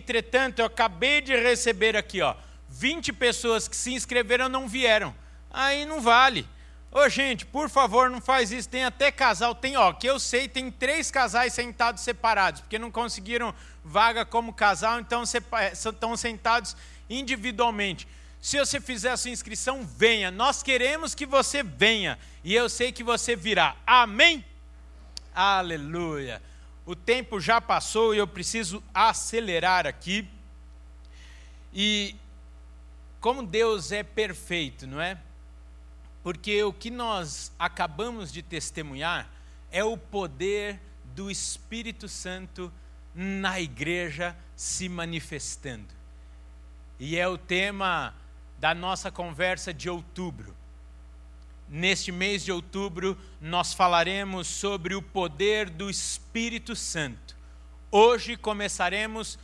Entretanto, eu acabei de receber aqui, ó, 20 pessoas que se inscreveram não vieram. Aí não vale. Ô, gente, por favor, não faz isso. Tem até casal, tem, ó, que eu sei, tem três casais sentados separados, porque não conseguiram vaga como casal, então estão sentados individualmente. Se você fizer a sua inscrição, venha. Nós queremos que você venha. E eu sei que você virá. Amém? Aleluia. O tempo já passou e eu preciso acelerar aqui. E como Deus é perfeito, não é? Porque o que nós acabamos de testemunhar é o poder do Espírito Santo na igreja se manifestando. E é o tema da nossa conversa de outubro. Neste mês de outubro, nós falaremos sobre o poder do Espírito Santo. Hoje começaremos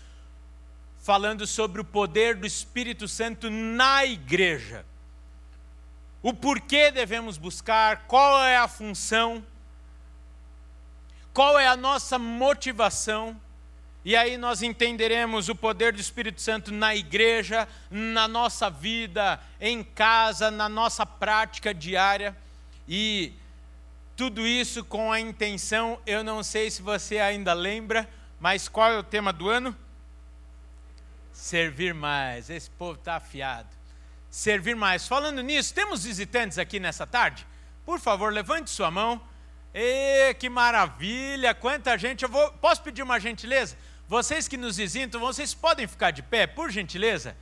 falando sobre o poder do Espírito Santo na igreja. O porquê devemos buscar, qual é a função, qual é a nossa motivação e aí nós entenderemos o poder do Espírito Santo na igreja, na nossa vida, em casa, na nossa prática diária. E tudo isso com a intenção, eu não sei se você ainda lembra, mas qual é o tema do ano? Servir mais. Esse povo está afiado. Servir mais. Falando nisso, temos visitantes aqui nessa tarde? Por favor, levante sua mão. E que maravilha! Quanta gente! Eu vou, posso pedir uma gentileza? Vocês que nos visitam, vocês podem ficar de pé, por gentileza?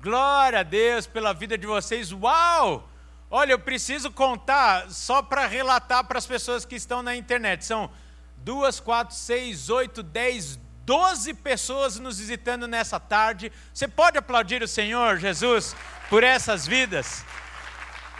Glória a Deus pela vida de vocês. Uau! Olha, eu preciso contar só para relatar para as pessoas que estão na internet. São duas, quatro, seis, oito, dez, doze pessoas nos visitando nessa tarde. Você pode aplaudir o Senhor Jesus por essas vidas?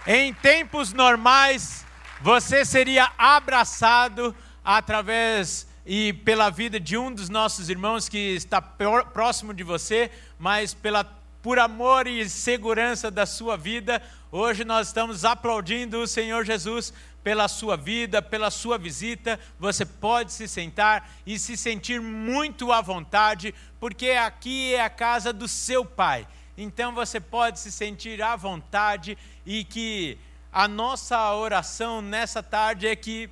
Em tempos normais, você seria abraçado através e pela vida de um dos nossos irmãos que está próximo de você, mas pela, por amor e segurança da sua vida, hoje nós estamos aplaudindo o Senhor Jesus pela sua vida, pela sua visita. Você pode se sentar e se sentir muito à vontade, porque aqui é a casa do seu Pai. Então você pode se sentir à vontade e que a nossa oração nessa tarde é que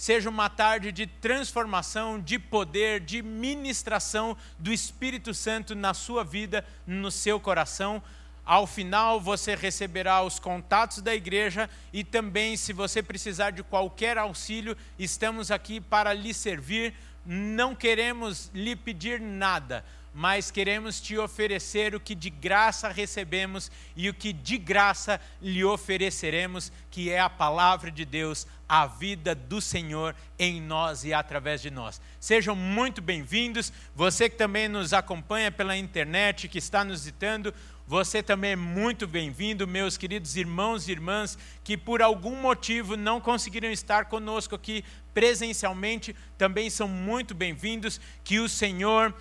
seja uma tarde de transformação, de poder, de ministração do Espírito Santo na sua vida, no seu coração. Ao final, você receberá os contatos da igreja e também, se você precisar de qualquer auxílio, estamos aqui para lhe servir. Não queremos lhe pedir nada, mas queremos te oferecer o que de graça recebemos e o que de graça lhe ofereceremos, que é a palavra de Deus, a vida do Senhor em nós e através de nós. Sejam muito bem-vindos. Você que também nos acompanha pela internet, que está nos visitando, você também é muito bem-vindo, meus queridos irmãos e irmãs que por algum motivo não conseguiram estar conosco aqui presencialmente, também são muito bem-vindos. Que o Senhor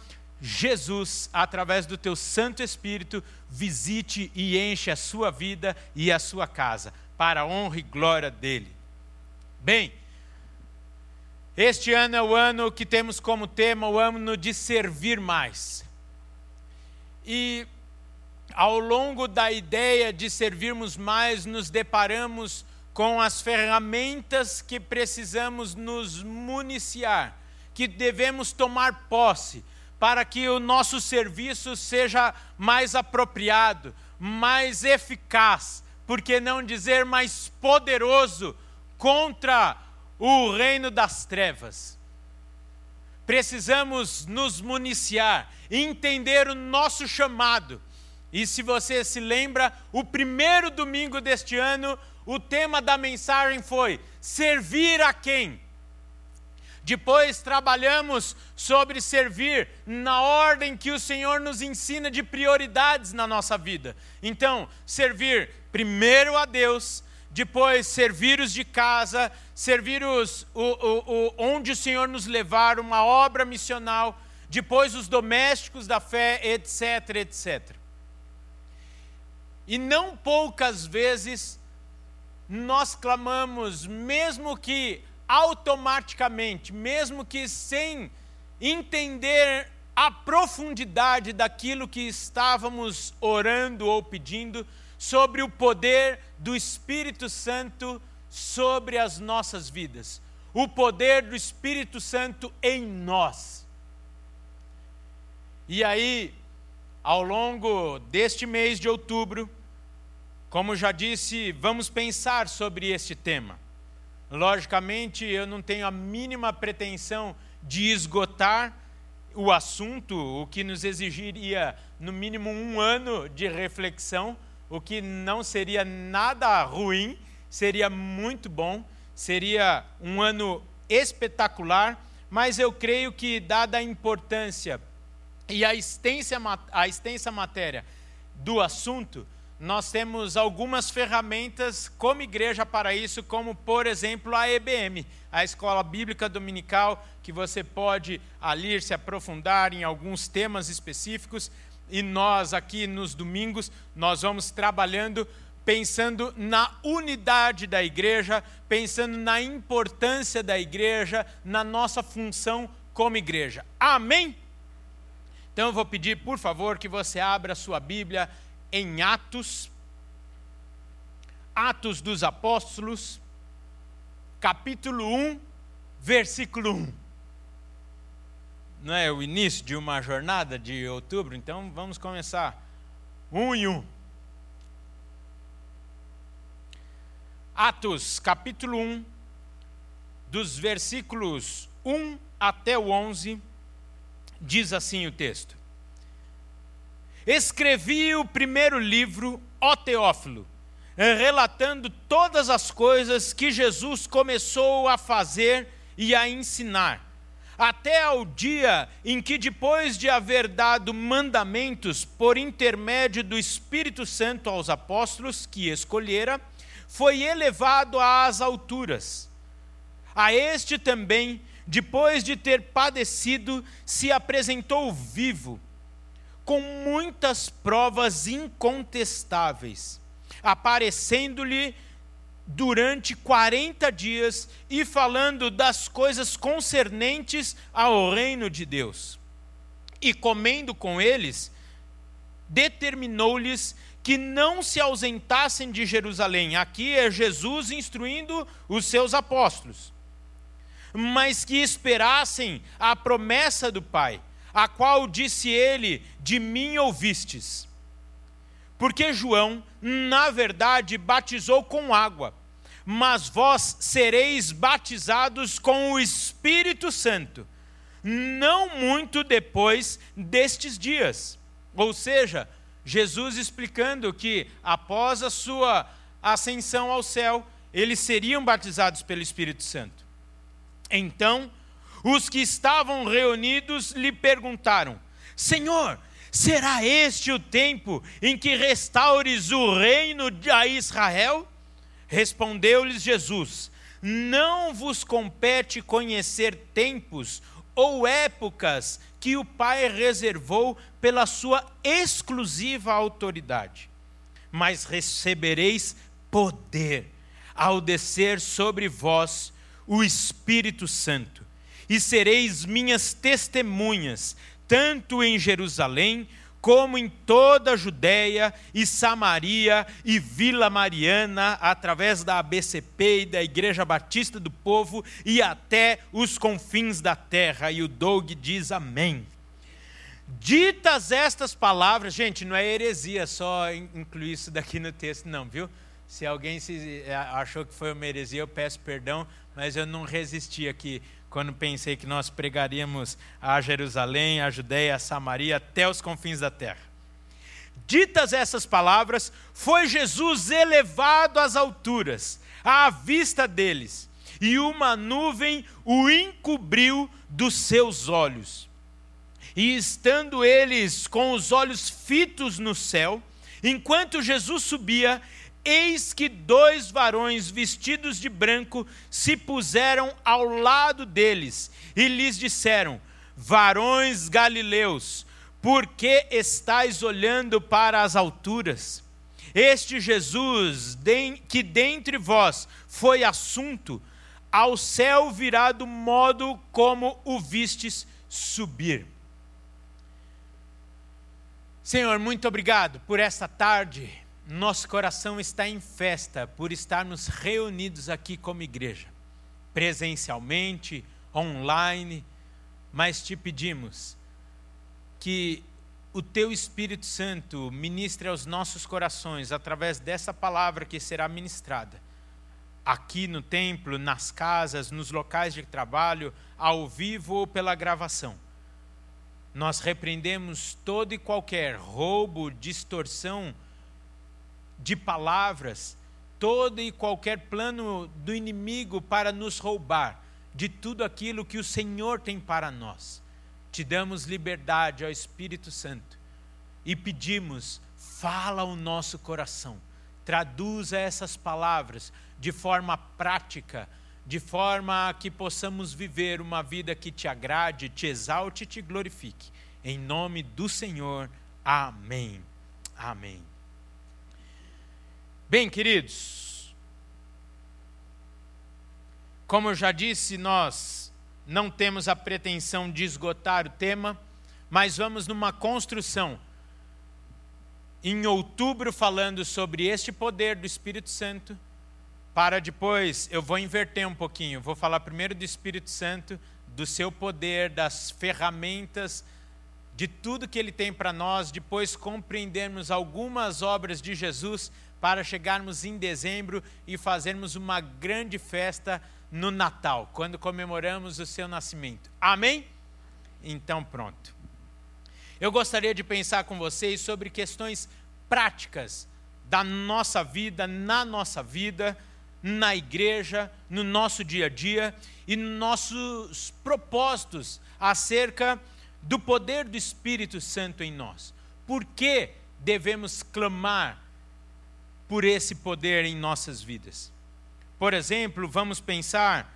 Jesus, através do teu Santo Espírito, visite e enche a sua vida e a sua casa, para a honra e glória dele. Bem, este ano é o ano que temos como tema o ano de servir mais. E ao longo da ideia de servirmos mais, nos deparamos com as ferramentas que precisamos nos municiar, que devemos tomar posse para que o nosso serviço seja mais apropriado, mais eficaz, por que não dizer mais poderoso contra o reino das trevas. Precisamos nos municiar, entender o nosso chamado. E se você se lembra, o primeiro domingo deste ano, o tema da mensagem foi: servir a quem? Depois trabalhamos sobre servir na ordem que o Senhor nos ensina de prioridades na nossa vida. Então, servir primeiro a Deus, depois servir os de casa, servir os o, o, o, onde o Senhor nos levar, uma obra missional, depois os domésticos da fé, etc, etc. E não poucas vezes nós clamamos, mesmo que automaticamente, mesmo que sem entender a profundidade daquilo que estávamos orando ou pedindo sobre o poder do Espírito Santo sobre as nossas vidas, o poder do Espírito Santo em nós. E aí, ao longo deste mês de outubro, como já disse, vamos pensar sobre este tema. Logicamente, eu não tenho a mínima pretensão de esgotar o assunto, o que nos exigiria no mínimo um ano de reflexão, o que não seria nada ruim, seria muito bom, seria um ano espetacular, mas eu creio que, dada a importância e a extensa, a extensa matéria do assunto, nós temos algumas ferramentas como igreja para isso, como por exemplo a EBM, a Escola Bíblica Dominical, que você pode ali se aprofundar em alguns temas específicos. E nós aqui nos domingos, nós vamos trabalhando pensando na unidade da igreja, pensando na importância da igreja, na nossa função como igreja. Amém? Então eu vou pedir, por favor, que você abra a sua Bíblia em Atos, Atos dos Apóstolos, capítulo 1, versículo 1. Não é o início de uma jornada de outubro, então vamos começar. 1 e 1. Atos, capítulo 1, dos versículos 1 até o 11, diz assim o texto: Escrevi o primeiro livro, ó Teófilo, relatando todas as coisas que Jesus começou a fazer e a ensinar, até ao dia em que, depois de haver dado mandamentos por intermédio do Espírito Santo aos apóstolos que escolhera, foi elevado às alturas. A este também, depois de ter padecido, se apresentou vivo com muitas provas incontestáveis, aparecendo-lhe durante 40 dias e falando das coisas concernentes ao reino de Deus. E comendo com eles, determinou-lhes que não se ausentassem de Jerusalém. Aqui é Jesus instruindo os seus apóstolos, mas que esperassem a promessa do Pai a qual disse ele: De mim ouvistes. Porque João, na verdade, batizou com água, mas vós sereis batizados com o Espírito Santo, não muito depois destes dias. Ou seja, Jesus explicando que após a sua ascensão ao céu, eles seriam batizados pelo Espírito Santo. Então, os que estavam reunidos lhe perguntaram: Senhor, será este o tempo em que restaures o reino a Israel? Respondeu-lhes Jesus: Não vos compete conhecer tempos ou épocas que o Pai reservou pela sua exclusiva autoridade, mas recebereis poder ao descer sobre vós o Espírito Santo e sereis minhas testemunhas, tanto em Jerusalém, como em toda a Judéia e Samaria e Vila Mariana, através da ABCP e da Igreja Batista do Povo e até os confins da terra. E o Doug diz amém. Ditas estas palavras, gente, não é heresia só incluir isso daqui no texto, não, viu? Se alguém se é, achou que foi uma heresia, eu peço perdão, mas eu não resisti aqui quando pensei que nós pregaríamos a Jerusalém, a Judéia, a Samaria, até os confins da terra. Ditas essas palavras, foi Jesus elevado às alturas, à vista deles, e uma nuvem o encobriu dos seus olhos. E estando eles com os olhos fitos no céu, enquanto Jesus subia, Eis que dois varões vestidos de branco se puseram ao lado deles e lhes disseram: Varões galileus, por que estáis olhando para as alturas? Este Jesus, que dentre vós foi assunto, ao céu virá do modo como o vistes subir. Senhor, muito obrigado por esta tarde. Nosso coração está em festa por estarmos reunidos aqui como igreja, presencialmente, online, mas te pedimos que o teu Espírito Santo ministre aos nossos corações através dessa palavra que será ministrada aqui no templo, nas casas, nos locais de trabalho, ao vivo ou pela gravação. Nós repreendemos todo e qualquer roubo, distorção de palavras, todo e qualquer plano do inimigo para nos roubar de tudo aquilo que o Senhor tem para nós. Te damos liberdade ao Espírito Santo e pedimos, fala o nosso coração, traduza essas palavras de forma prática de forma que possamos viver uma vida que te agrade, te exalte e te glorifique. Em nome do Senhor, amém. Amém. Bem, queridos, como eu já disse, nós não temos a pretensão de esgotar o tema, mas vamos numa construção. Em outubro, falando sobre este poder do Espírito Santo para depois, eu vou inverter um pouquinho, vou falar primeiro do Espírito Santo, do seu poder, das ferramentas, de tudo que ele tem para nós, depois compreendermos algumas obras de Jesus para chegarmos em dezembro e fazermos uma grande festa no Natal, quando comemoramos o seu nascimento. Amém? Então, pronto. Eu gostaria de pensar com vocês sobre questões práticas da nossa vida, na nossa vida, na igreja, no nosso dia a dia e nos nossos propósitos acerca do poder do Espírito Santo em nós. Por que devemos clamar por esse poder em nossas vidas? Por exemplo, vamos pensar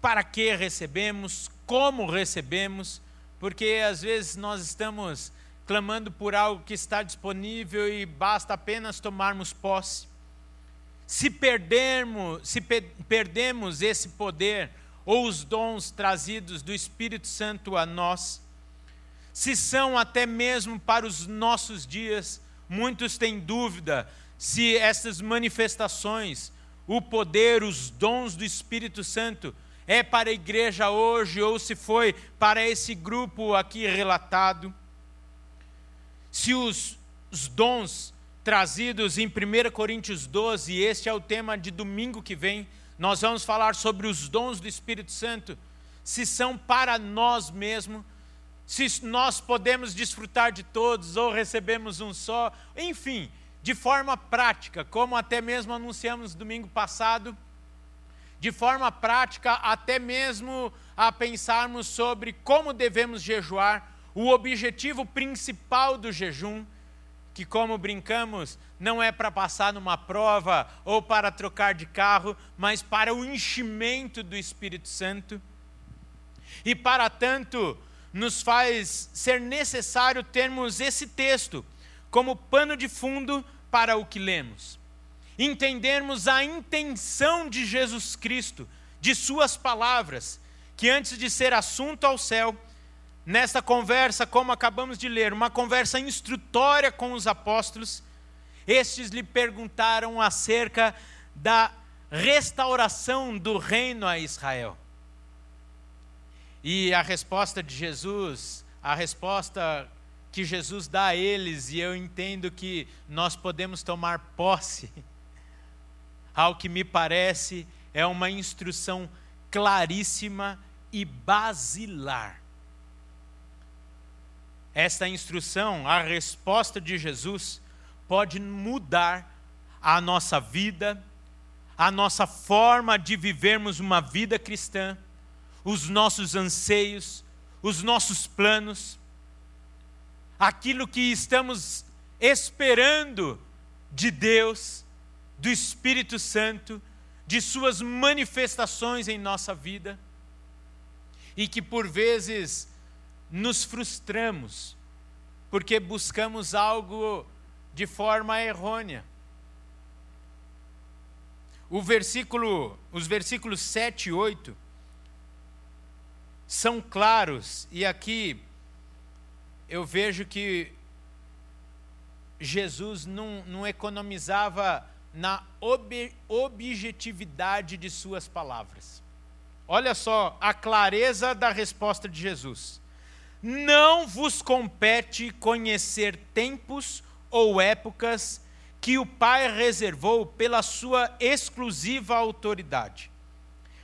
para que recebemos, como recebemos, porque às vezes nós estamos clamando por algo que está disponível e basta apenas tomarmos posse se perdermos, se pe perdemos esse poder ou os dons trazidos do Espírito Santo a nós, se são até mesmo para os nossos dias, muitos têm dúvida se essas manifestações, o poder, os dons do Espírito Santo, é para a igreja hoje ou se foi para esse grupo aqui relatado. Se os, os dons trazidos em 1 Coríntios 12, e este é o tema de domingo que vem. Nós vamos falar sobre os dons do Espírito Santo, se são para nós mesmos, se nós podemos desfrutar de todos ou recebemos um só, enfim, de forma prática, como até mesmo anunciamos domingo passado, de forma prática, até mesmo a pensarmos sobre como devemos jejuar, o objetivo principal do jejum que, como brincamos, não é para passar numa prova ou para trocar de carro, mas para o enchimento do Espírito Santo. E para tanto, nos faz ser necessário termos esse texto como pano de fundo para o que lemos. Entendermos a intenção de Jesus Cristo, de Suas palavras, que antes de ser assunto ao céu, nesta conversa, como acabamos de ler, uma conversa instrutória com os apóstolos, estes lhe perguntaram acerca da restauração do reino a Israel. E a resposta de Jesus, a resposta que Jesus dá a eles, e eu entendo que nós podemos tomar posse, ao que me parece, é uma instrução claríssima e basilar. Esta instrução, a resposta de Jesus, pode mudar a nossa vida, a nossa forma de vivermos uma vida cristã, os nossos anseios, os nossos planos, aquilo que estamos esperando de Deus, do Espírito Santo, de Suas manifestações em nossa vida, e que por vezes nos frustramos porque buscamos algo de forma errônea. O versículo, os versículos 7 e 8 são claros, e aqui eu vejo que Jesus não, não economizava na ob, objetividade de suas palavras. Olha só a clareza da resposta de Jesus. Não vos compete conhecer tempos ou épocas que o Pai reservou pela sua exclusiva autoridade,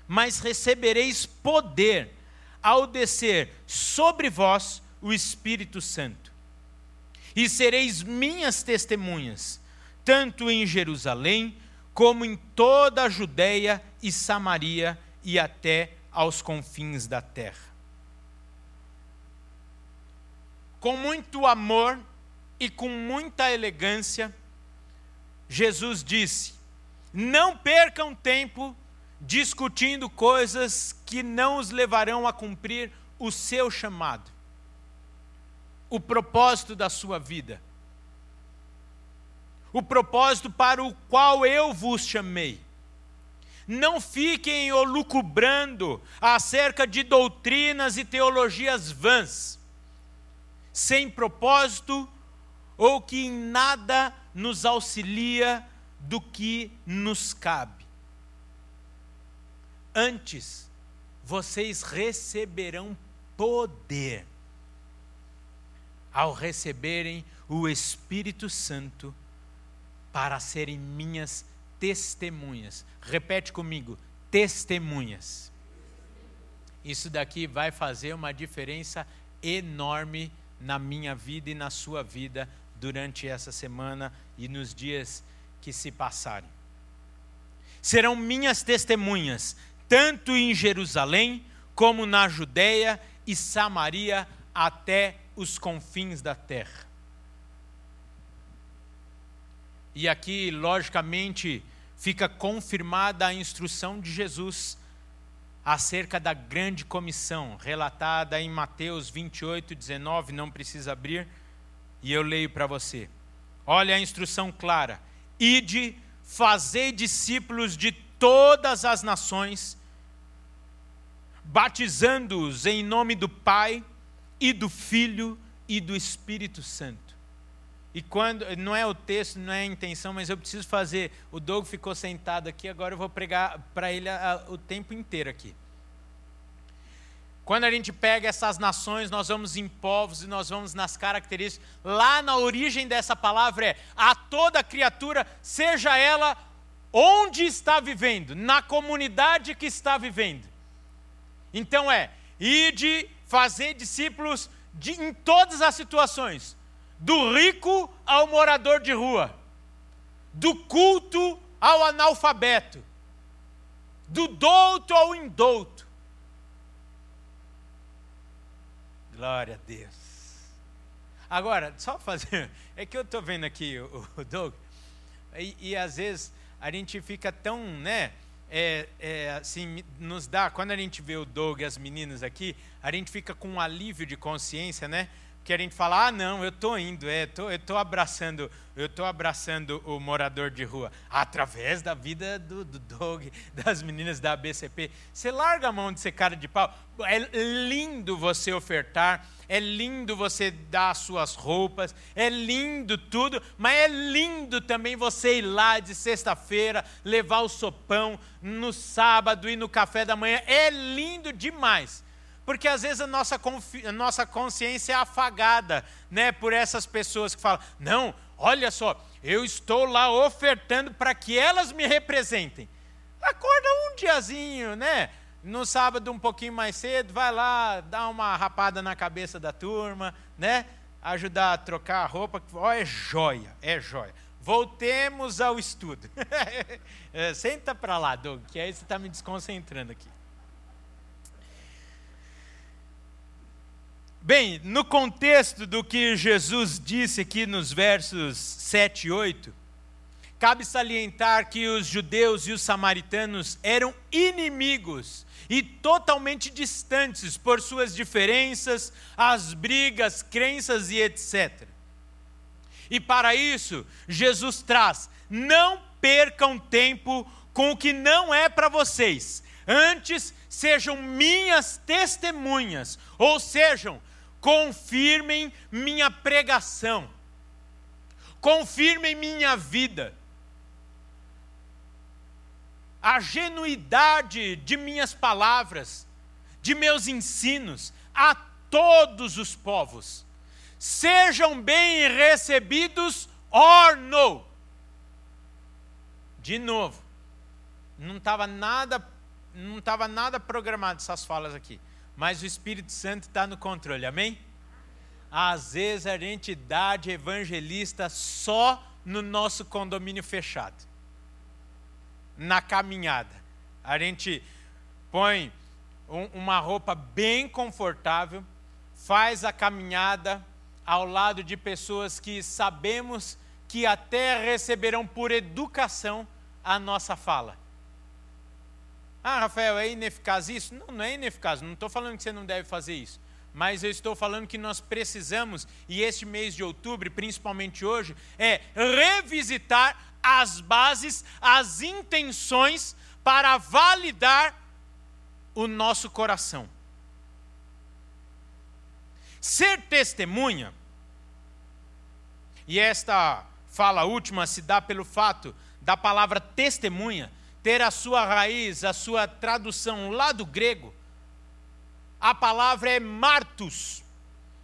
mas recebereis poder ao descer sobre vós o Espírito Santo. E sereis minhas testemunhas, tanto em Jerusalém, como em toda a Judéia e Samaria e até aos confins da terra. Com muito amor e com muita elegância, Jesus disse: Não percam tempo discutindo coisas que não os levarão a cumprir o seu chamado, o propósito da sua vida, o propósito para o qual eu vos chamei. Não fiquem olucubrando acerca de doutrinas e teologias vãs, sem propósito ou que em nada nos auxilia do que nos cabe. Antes, vocês receberão poder ao receberem o Espírito Santo para serem minhas testemunhas. Repete comigo: testemunhas. Isso daqui vai fazer uma diferença enorme na minha vida e na sua vida durante essa semana e nos dias que se passarem. Serão minhas testemunhas, tanto em Jerusalém, como na Judéia e Samaria, até os confins da terra. E aqui, logicamente, fica confirmada a instrução de Jesus acerca da grande comissão, relatada em Mateus 28, 19, não precisa abrir, e eu leio para você. Olha a instrução clara: ide, fazei discípulos de todas as nações, batizando-os em nome do Pai e do Filho e do Espírito Santo. E quando não é o texto, não é a intenção, mas eu preciso fazer. O Doug ficou sentado aqui, agora eu vou pregar para ele a, a, o tempo inteiro aqui. Quando a gente pega essas nações, nós vamos em povos e nós vamos nas características. Lá na origem dessa palavra é a toda criatura, seja ela onde está vivendo, na comunidade que está vivendo. Então é, ide fazer discípulos de, em todas as situações, do rico ao morador de rua, do culto ao analfabeto, do douto ao indouto Glória a Deus. Agora, só fazer. É que eu estou vendo aqui o, o Doug, e, e, às vezes a gente fica tão, né? É, é, assim, nos dá, quando a gente vê o Doug e as meninas aqui, a gente fica com um alívio de consciência, né? Que a gente fala, ah, não, eu estou indo, é, tô, eu estou abraçando, eu estou abraçando o morador de rua, através da vida do, do Doug, das meninas da ABCP. Você larga a mão de ser cara de pau. É lindo você ofertar, é lindo você dar as suas roupas, é lindo tudo, mas é lindo também você ir lá de sexta-feira, levar o sopão, no sábado e no café da manhã. É lindo demais. Porque às vezes a nossa, a nossa consciência é afagada né, por essas pessoas que falam: não, olha só, eu estou lá ofertando para que elas me representem. Acorda um diazinho, né? No sábado um pouquinho mais cedo, vai lá, dá uma rapada na cabeça da turma, né? Ajudar a trocar a roupa. Ó, é joia, é joia. Voltemos ao estudo. É, senta para lá, Doug, que aí você está me desconcentrando aqui. Bem, no contexto do que Jesus disse aqui nos versos 7 e 8, cabe salientar que os judeus e os samaritanos eram inimigos e totalmente distantes por suas diferenças, as brigas, crenças e etc. E para isso, Jesus traz: não percam tempo com o que não é para vocês, antes sejam minhas testemunhas, ou sejam confirmem minha pregação. confirma em minha vida a genuidade de minhas palavras, de meus ensinos a todos os povos. Sejam bem recebidos or. De novo, não estava nada, não estava nada programado essas falas aqui, mas o Espírito Santo está no controle, amém? Às vezes a gente dá de evangelista só no nosso condomínio fechado na caminhada. A gente põe um, uma roupa bem confortável, faz a caminhada ao lado de pessoas que sabemos que até receberão por educação a nossa fala. Ah, Rafael, é ineficaz isso? Não, não é ineficaz, não estou falando que você não deve fazer isso. Mas eu estou falando que nós precisamos, e este mês de outubro, principalmente hoje, é revisitar as bases, as intenções para validar o nosso coração. Ser testemunha, e esta fala última se dá pelo fato da palavra testemunha ter a sua raiz, a sua tradução lá do grego, a palavra é martus,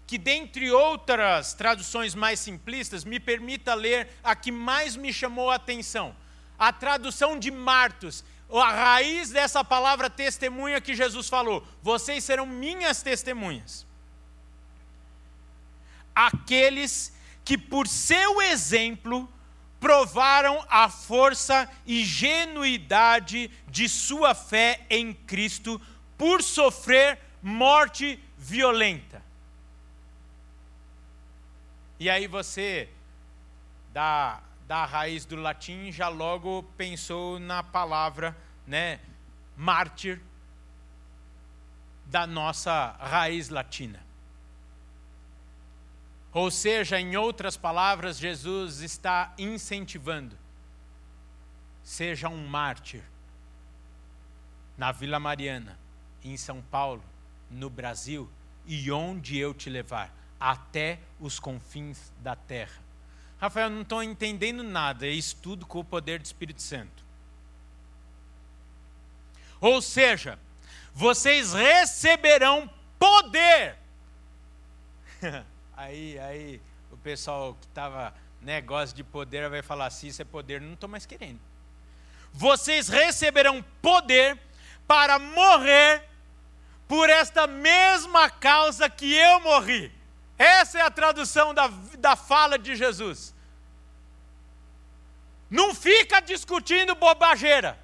que, dentre outras traduções mais simplistas, me permita ler a que mais me chamou a atenção. A tradução de Martos, a raiz dessa palavra testemunha que Jesus falou: vocês serão minhas testemunhas. Aqueles que, por seu exemplo, provaram a força e genuidade de sua fé em Cristo por sofrer morte violenta. E aí você, da, da raiz do latim, já logo pensou na palavra né, mártir da nossa raiz latina. Ou seja, em outras palavras, Jesus está incentivando: seja um mártir na Vila Mariana, em São Paulo, no Brasil e onde eu te levar até os confins da terra. Rafael, não estou entendendo nada, é estudo com o poder do Espírito Santo. Ou seja, vocês receberão poder. aí, aí, o pessoal que estava negócio de poder vai falar assim: isso é poder, não estou mais querendo. Vocês receberão poder para morrer por esta mesma causa que eu morri. Essa é a tradução da, da fala de Jesus. Não fica discutindo bobageira.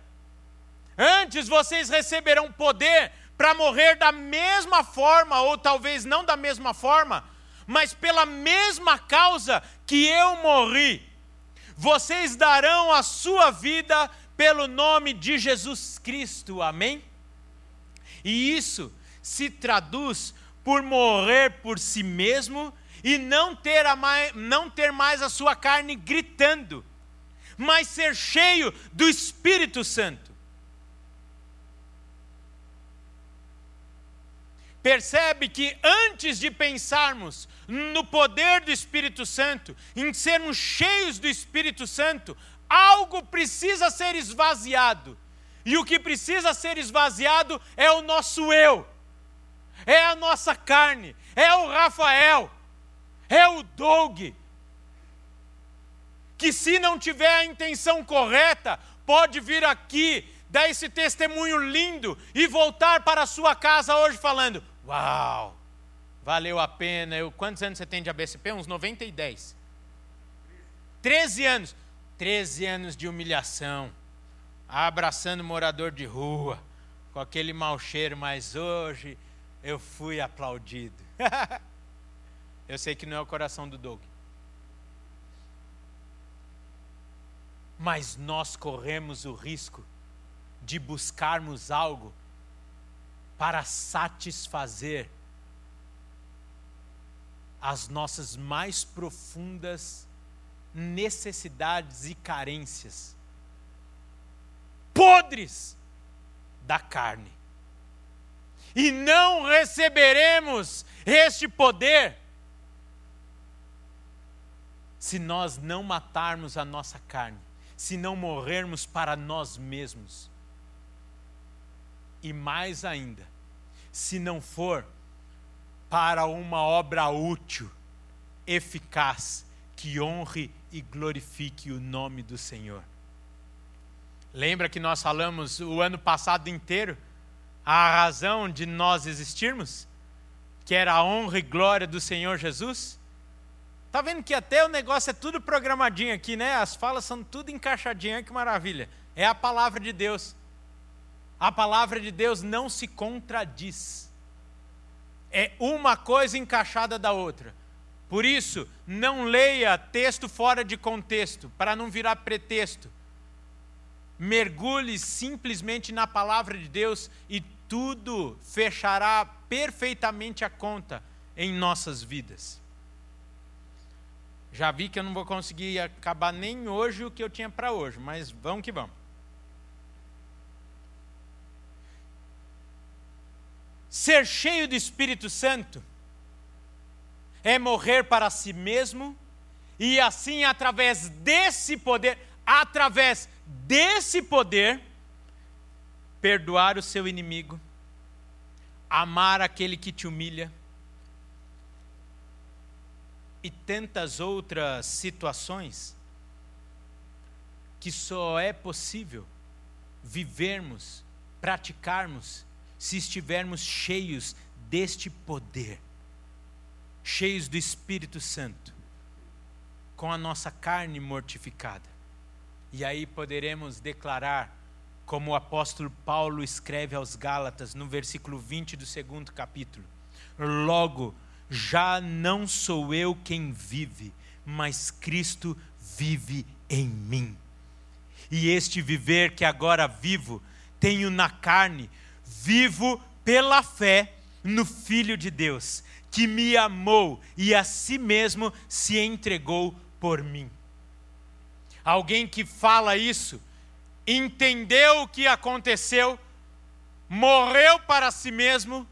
Antes vocês receberão poder para morrer da mesma forma, ou talvez não da mesma forma, mas pela mesma causa que eu morri. Vocês darão a sua vida pelo nome de Jesus Cristo. Amém? E isso se traduz por morrer por si mesmo e não ter, mais, não ter mais a sua carne gritando, mas ser cheio do Espírito Santo. Percebe que antes de pensarmos no poder do Espírito Santo, em sermos cheios do Espírito Santo, algo precisa ser esvaziado. E o que precisa ser esvaziado é o nosso eu é a nossa carne, é o Rafael, é o Doug, que se não tiver a intenção correta, pode vir aqui, dar esse testemunho lindo e voltar para a sua casa hoje falando: Uau, valeu a pena. Eu, quantos anos você tem de ABCP? Uns 90 e 10. 13 anos. 13 anos de humilhação, abraçando morador de rua, com aquele mau cheiro, mas hoje eu fui aplaudido. eu sei que não é o coração do Doug. Mas nós corremos o risco de buscarmos algo para satisfazer as nossas mais profundas necessidades e carências podres da carne e não receberemos este poder se nós não matarmos a nossa carne, se não morrermos para nós mesmos. E mais ainda, se não for para uma obra útil, eficaz, que honre e glorifique o nome do Senhor. Lembra que nós falamos o ano passado inteiro a razão de nós existirmos? Que era a honra e glória do Senhor Jesus? Tá vendo que até o negócio é tudo programadinho aqui, né? As falas são tudo encaixadinhas, que maravilha. É a palavra de Deus. A palavra de Deus não se contradiz. É uma coisa encaixada da outra. Por isso, não leia texto fora de contexto, para não virar pretexto. Mergulhe simplesmente na palavra de Deus e tudo fechará perfeitamente a conta em nossas vidas. Já vi que eu não vou conseguir acabar nem hoje o que eu tinha para hoje, mas vamos que vamos. Ser cheio do Espírito Santo é morrer para si mesmo e assim através desse poder, através desse poder, perdoar o seu inimigo, amar aquele que te humilha, e tantas outras situações que só é possível vivermos, praticarmos, se estivermos cheios deste poder, cheios do Espírito Santo, com a nossa carne mortificada. E aí poderemos declarar, como o apóstolo Paulo escreve aos Gálatas, no versículo 20 do segundo capítulo: Logo, já não sou eu quem vive, mas Cristo vive em mim. E este viver que agora vivo, tenho na carne, vivo pela fé no Filho de Deus, que me amou e a si mesmo se entregou por mim. Alguém que fala isso, entendeu o que aconteceu, morreu para si mesmo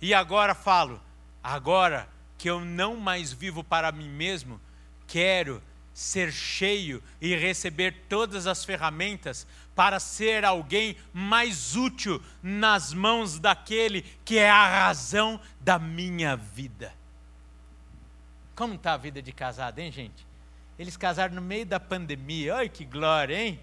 e agora falo: Agora que eu não mais vivo para mim mesmo, quero ser cheio e receber todas as ferramentas para ser alguém mais útil nas mãos daquele que é a razão da minha vida. Como está a vida de casado, hein, gente? Eles casaram no meio da pandemia. Olha que glória, hein?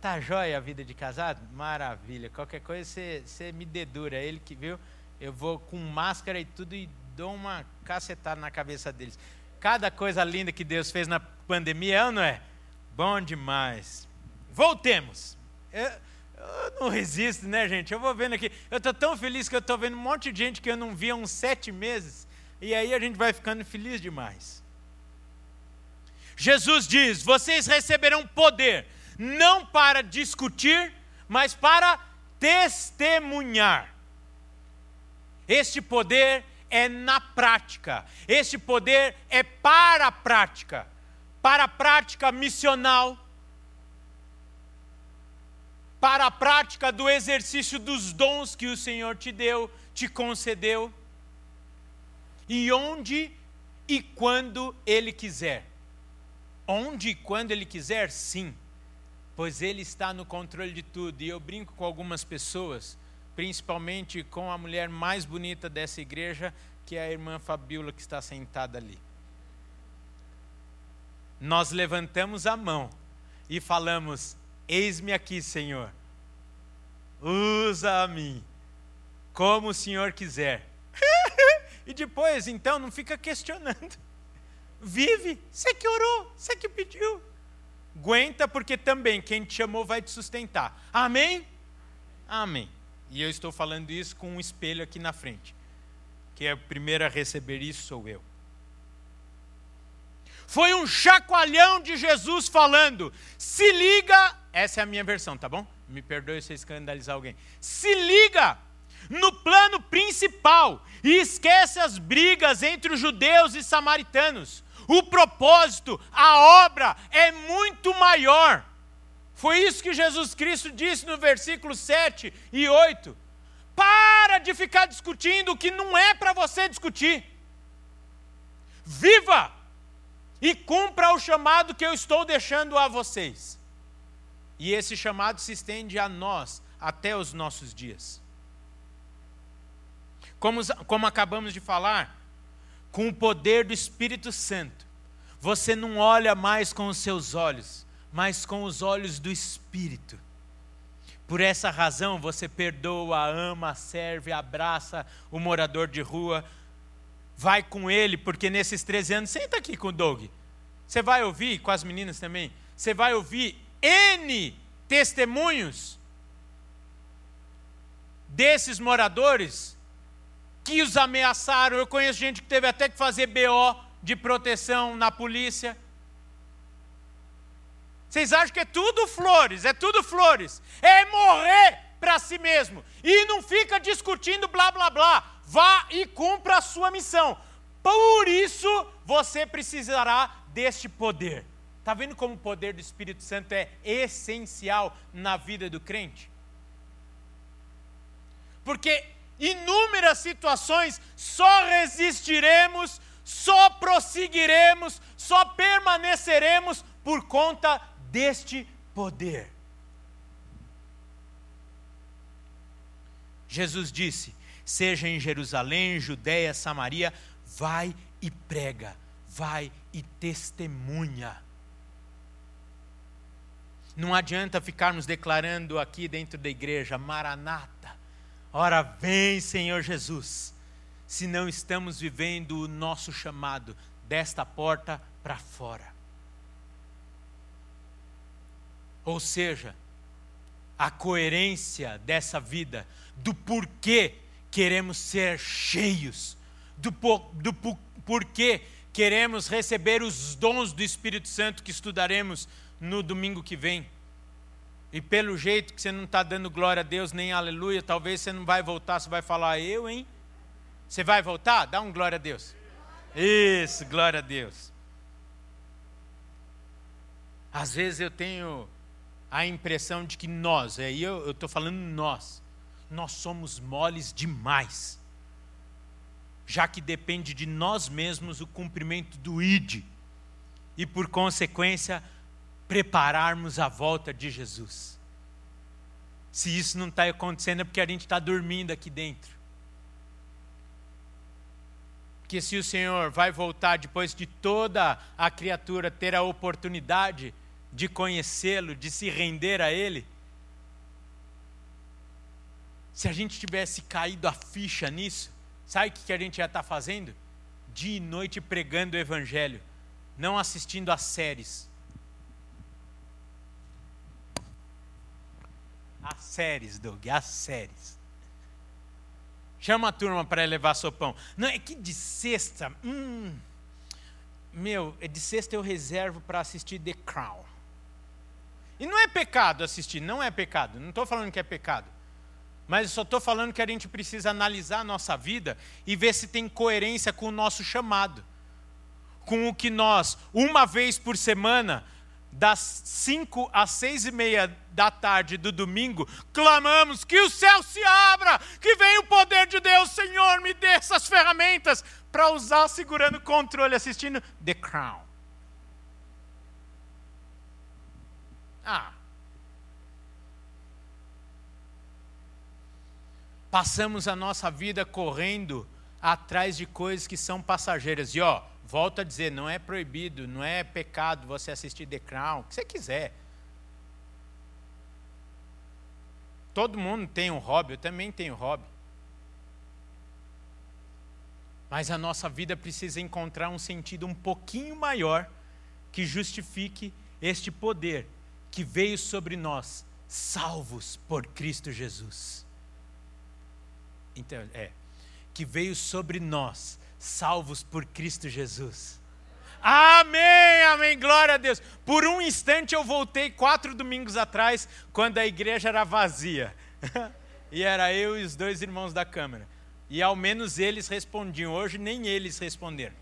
Tá jóia a vida de casado? Maravilha. Qualquer coisa você, você me dedura. Ele que viu, eu vou com máscara e tudo e dou uma cacetada na cabeça deles. Cada coisa linda que Deus fez na pandemia, é não é? Bom demais. Voltemos. Eu, eu não resisto, né, gente? Eu vou vendo aqui. Eu estou tão feliz que eu estou vendo um monte de gente que eu não via há uns sete meses. E aí a gente vai ficando feliz demais. Jesus diz: vocês receberão poder, não para discutir, mas para testemunhar. Este poder é na prática. Este poder é para a prática, para a prática missional, para a prática do exercício dos dons que o Senhor te deu, te concedeu, e onde e quando Ele quiser. Onde e quando Ele quiser, sim, pois Ele está no controle de tudo. E eu brinco com algumas pessoas principalmente com a mulher mais bonita dessa igreja, que é a irmã Fabiola, que está sentada ali. Nós levantamos a mão e falamos: Eis-me aqui, Senhor, usa a mim, como o Senhor quiser. e depois, então, não fica questionando. Vive, você que orou, você que pediu. Aguenta, porque também quem te chamou vai te sustentar. Amém? Amém. E eu estou falando isso com um espelho aqui na frente. Que é o primeiro a receber isso sou eu. Foi um chacoalhão de Jesus falando: se liga, essa é a minha versão, tá bom? Me perdoe se eu escandalizar alguém. Se liga no plano principal e esquece as brigas entre os judeus e samaritanos. O propósito, a obra é muito maior. Foi isso que Jesus Cristo disse no versículo 7 e 8. Para de ficar discutindo o que não é para você discutir. Viva! e cumpra o chamado que eu estou deixando a vocês. E esse chamado se estende a nós até os nossos dias. Como, como acabamos de falar, com o poder do Espírito Santo, você não olha mais com os seus olhos, mas com os olhos do Espírito. Por essa razão você perdoa, ama, serve, abraça o morador de rua, vai com ele, porque nesses 13 anos, senta aqui com o Doug. Você vai ouvir, com as meninas também, você vai ouvir N testemunhos desses moradores que os ameaçaram. Eu conheço gente que teve até que fazer BO de proteção na polícia. Vocês acham que é tudo flores, é tudo flores. É morrer para si mesmo. E não fica discutindo blá blá blá. Vá e cumpra a sua missão. Por isso você precisará deste poder. Está vendo como o poder do Espírito Santo é essencial na vida do crente? Porque inúmeras situações só resistiremos, só prosseguiremos, só permaneceremos por conta deste poder. Jesus disse: seja em Jerusalém, Judéia, Samaria, vai e prega, vai e testemunha. Não adianta ficarmos declarando aqui dentro da igreja, Maranata, ora vem Senhor Jesus, se não estamos vivendo o nosso chamado desta porta para fora. Ou seja, a coerência dessa vida, do porquê queremos ser cheios, do, do porquê queremos receber os dons do Espírito Santo que estudaremos no domingo que vem. E pelo jeito que você não está dando glória a Deus, nem aleluia, talvez você não vai voltar, você vai falar, eu, hein? Você vai voltar? Dá um glória a Deus. Isso, glória a Deus. Às vezes eu tenho a impressão de que nós, aí eu estou falando nós, nós somos moles demais. Já que depende de nós mesmos o cumprimento do ID. E por consequência, prepararmos a volta de Jesus. Se isso não está acontecendo é porque a gente está dormindo aqui dentro. Porque se o Senhor vai voltar depois de toda a criatura ter a oportunidade de conhecê-lo, de se render a Ele, se a gente tivesse caído a ficha nisso, sabe o que a gente ia estar tá fazendo? Dia e noite pregando o Evangelho, não assistindo a séries As séries, Doug, as séries. Chama a turma para levar sopão. Não, é que de sexta. Hum, meu, é de sexta eu reservo para assistir The Crown. E não é pecado assistir, não é pecado. Não estou falando que é pecado. Mas só estou falando que a gente precisa analisar a nossa vida e ver se tem coerência com o nosso chamado. Com o que nós, uma vez por semana, das cinco às seis e meia da tarde do domingo, clamamos que o céu se abra, que venha o poder de Deus, Senhor, me dê essas ferramentas para usar segurando o controle, assistindo The Crown. Ah. Passamos a nossa vida correndo atrás de coisas que são passageiras. E ó, volto a dizer, não é proibido, não é pecado você assistir The Crown, o que você quiser. Todo mundo tem um hobby, eu também tenho hobby. Mas a nossa vida precisa encontrar um sentido um pouquinho maior que justifique este poder que veio sobre nós, salvos por Cristo Jesus. Então, é, que veio sobre nós, salvos por Cristo Jesus. Amém, amém, glória a Deus. Por um instante eu voltei quatro domingos atrás, quando a igreja era vazia. e era eu e os dois irmãos da câmara. E ao menos eles respondiam. Hoje nem eles responderam.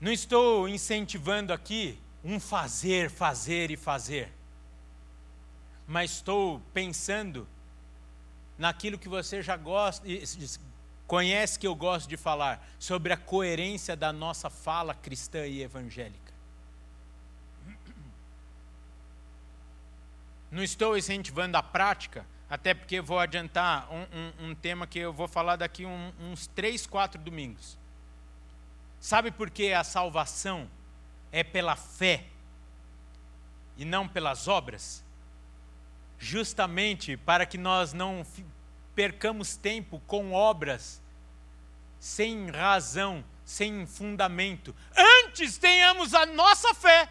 Não estou incentivando aqui um fazer, fazer e fazer mas estou pensando naquilo que você já gosta, conhece que eu gosto de falar, sobre a coerência da nossa fala cristã e evangélica. Não estou incentivando a prática, até porque vou adiantar um, um, um tema que eu vou falar daqui um, uns três, quatro domingos. Sabe por que a salvação é pela fé e não pelas obras? Justamente para que nós não percamos tempo com obras sem razão, sem fundamento. Antes tenhamos a nossa fé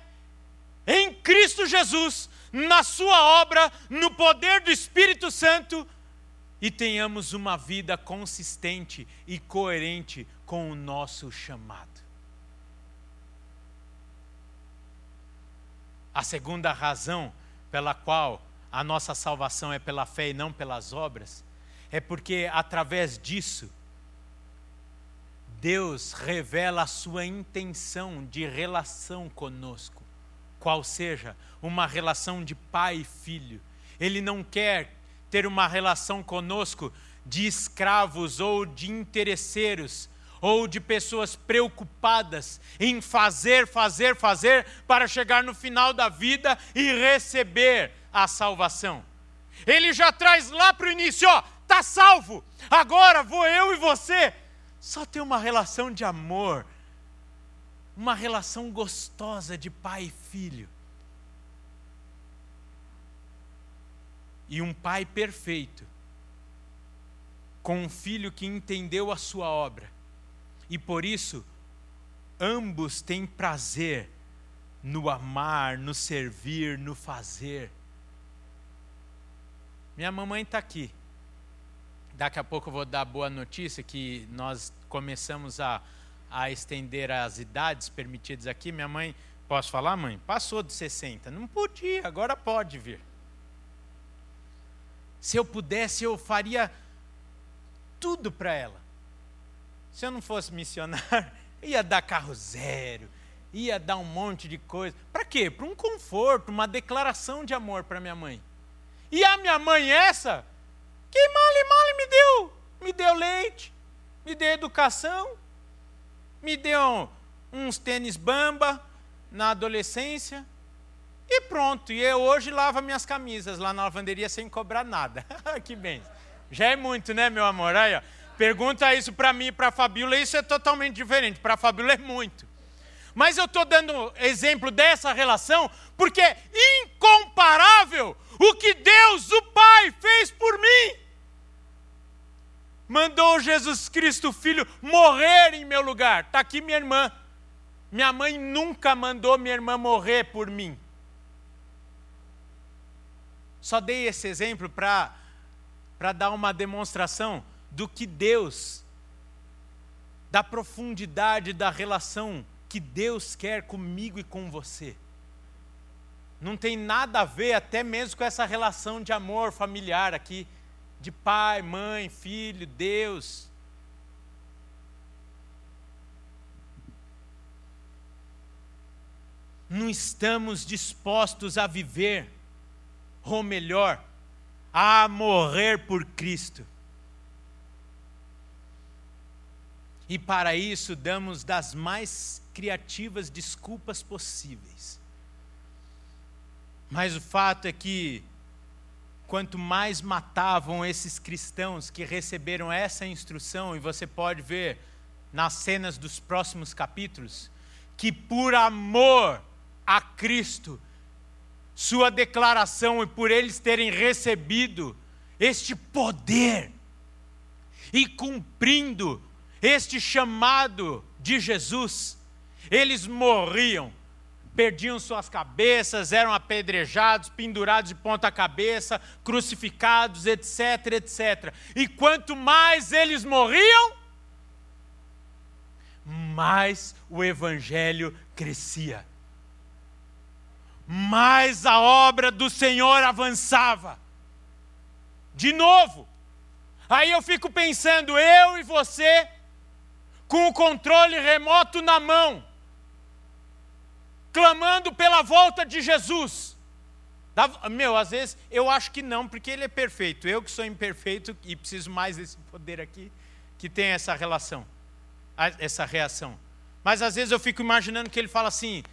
em Cristo Jesus, na Sua obra, no poder do Espírito Santo, e tenhamos uma vida consistente e coerente com o nosso chamado. A segunda razão pela qual a nossa salvação é pela fé e não pelas obras, é porque através disso, Deus revela a sua intenção de relação conosco, qual seja uma relação de pai e filho. Ele não quer ter uma relação conosco de escravos ou de interesseiros, ou de pessoas preocupadas em fazer, fazer, fazer para chegar no final da vida e receber a salvação. Ele já traz lá para o início, ó, tá salvo. Agora vou eu e você só ter uma relação de amor, uma relação gostosa de pai e filho. E um pai perfeito, com um filho que entendeu a sua obra e por isso, ambos têm prazer no amar, no servir, no fazer. Minha mamãe está aqui. Daqui a pouco eu vou dar a boa notícia que nós começamos a, a estender as idades permitidas aqui. Minha mãe, posso falar, mãe? Passou de 60. Não podia, agora pode vir. Se eu pudesse, eu faria tudo para ela. Se eu não fosse missionário, ia dar carro zero, ia dar um monte de coisa. Para quê? Para um conforto, uma declaração de amor para minha mãe. E a minha mãe, essa, que male, male me deu. Me deu leite, me deu educação, me deu uns tênis bamba na adolescência. E pronto, e eu hoje lavo minhas camisas lá na lavanderia sem cobrar nada. que bem. Já é muito, né, meu amor? Aí, ó. Pergunta isso para mim e para a Fabíola, isso é totalmente diferente. Para a Fabíola é muito. Mas eu estou dando exemplo dessa relação porque é incomparável o que Deus, o Pai, fez por mim. Mandou Jesus Cristo, Filho, morrer em meu lugar. Está aqui minha irmã. Minha mãe nunca mandou minha irmã morrer por mim. Só dei esse exemplo para dar uma demonstração do que Deus, da profundidade da relação que Deus quer comigo e com você. Não tem nada a ver até mesmo com essa relação de amor familiar aqui, de pai, mãe, filho, Deus. Não estamos dispostos a viver, ou melhor, a morrer por Cristo. E para isso damos das mais criativas desculpas possíveis. Mas o fato é que, quanto mais matavam esses cristãos que receberam essa instrução, e você pode ver nas cenas dos próximos capítulos, que por amor a Cristo, sua declaração e por eles terem recebido este poder e cumprindo este chamado de Jesus, eles morriam, perdiam suas cabeças, eram apedrejados, pendurados de ponta cabeça, crucificados, etc, etc. E quanto mais eles morriam, mais o evangelho crescia. Mais a obra do Senhor avançava. De novo. Aí eu fico pensando, eu e você com o controle remoto na mão, clamando pela volta de Jesus. Meu, às vezes eu acho que não, porque ele é perfeito. Eu que sou imperfeito e preciso mais desse poder aqui, que tem essa relação, essa reação. Mas às vezes eu fico imaginando que ele fala assim: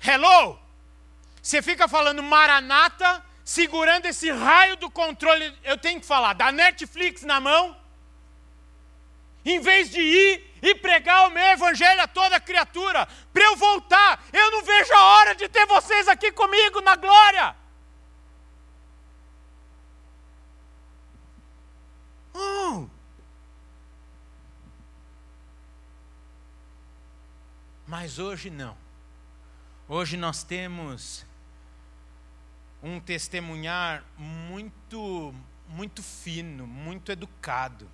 Hello! Você fica falando Maranata, segurando esse raio do controle. Eu tenho que falar, da Netflix na mão, em vez de ir e pregar o meu evangelho a toda criatura, para eu voltar, eu não vejo a hora de ter vocês aqui comigo na glória. Oh. Mas hoje não. Hoje nós temos um testemunhar muito muito fino, muito educado